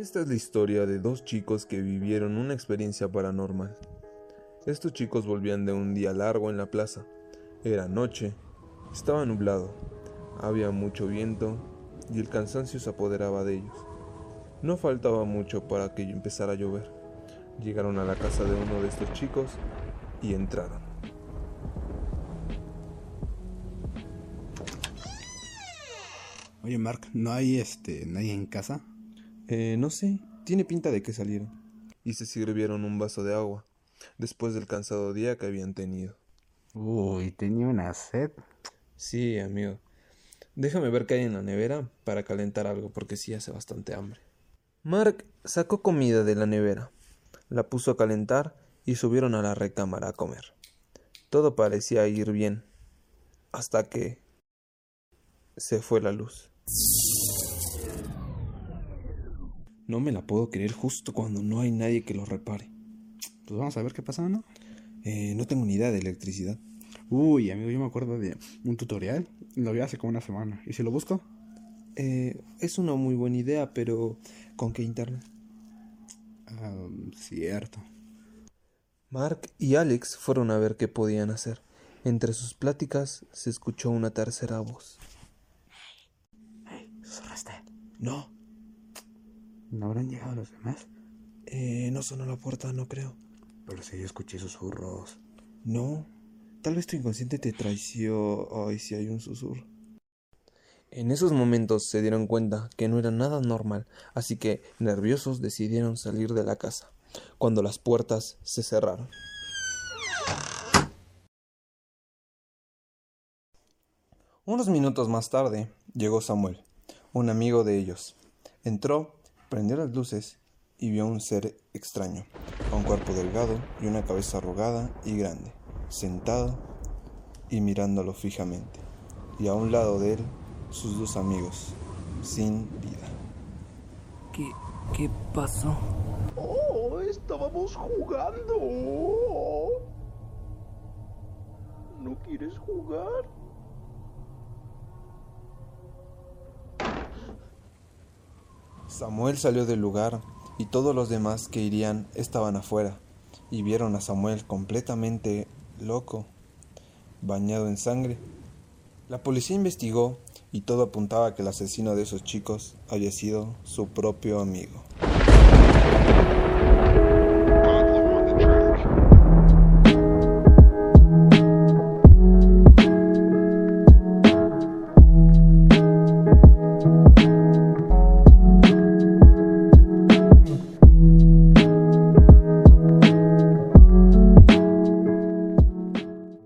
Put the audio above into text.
Esta es la historia de dos chicos que vivieron una experiencia paranormal. Estos chicos volvían de un día largo en la plaza. Era noche, estaba nublado, había mucho viento y el cansancio se apoderaba de ellos. No faltaba mucho para que empezara a llover. Llegaron a la casa de uno de estos chicos y entraron. Oye, Mark, ¿no hay este nadie en casa? Eh, no sé, tiene pinta de que salieron. Y se sirvieron un vaso de agua, después del cansado día que habían tenido. Uy, tenía una sed. Sí, amigo. Déjame ver qué hay en la nevera para calentar algo, porque sí hace bastante hambre. Mark sacó comida de la nevera, la puso a calentar y subieron a la recámara a comer. Todo parecía ir bien, hasta que se fue la luz. No me la puedo creer justo cuando no hay nadie que lo repare. Pues vamos a ver qué pasa, ¿no? Eh, no tengo ni idea de electricidad. Uy, amigo, yo me acuerdo de un tutorial. Lo vi hace como una semana. ¿Y si lo busco? Eh, es una muy buena idea, pero ¿con qué internet? Ah, cierto. Mark y Alex fueron a ver qué podían hacer. Entre sus pláticas se escuchó una tercera voz. Hey, ¿Susurraste? No, ¿No habrán llegado los demás? eh, no sonó la puerta, no creo. Pero sí, yo escuché susurros. No, tal vez tu inconsciente te traicionó. Ay, si hay un susurro. En esos momentos se dieron cuenta que no era nada normal, así que, nerviosos, decidieron salir de la casa, cuando las puertas se cerraron. Unos minutos más tarde llegó Samuel, un amigo de ellos. Entró, prendió las luces y vio un ser extraño, con un cuerpo delgado y una cabeza arrugada y grande, sentado y mirándolo fijamente, y a un lado de él sus dos amigos, sin vida. ¿Qué, qué pasó? Oh, estábamos jugando. ¿No quieres jugar? Samuel salió del lugar y todos los demás que irían estaban afuera y vieron a Samuel completamente loco, bañado en sangre. La policía investigó y todo apuntaba a que el asesino de esos chicos había sido su propio amigo.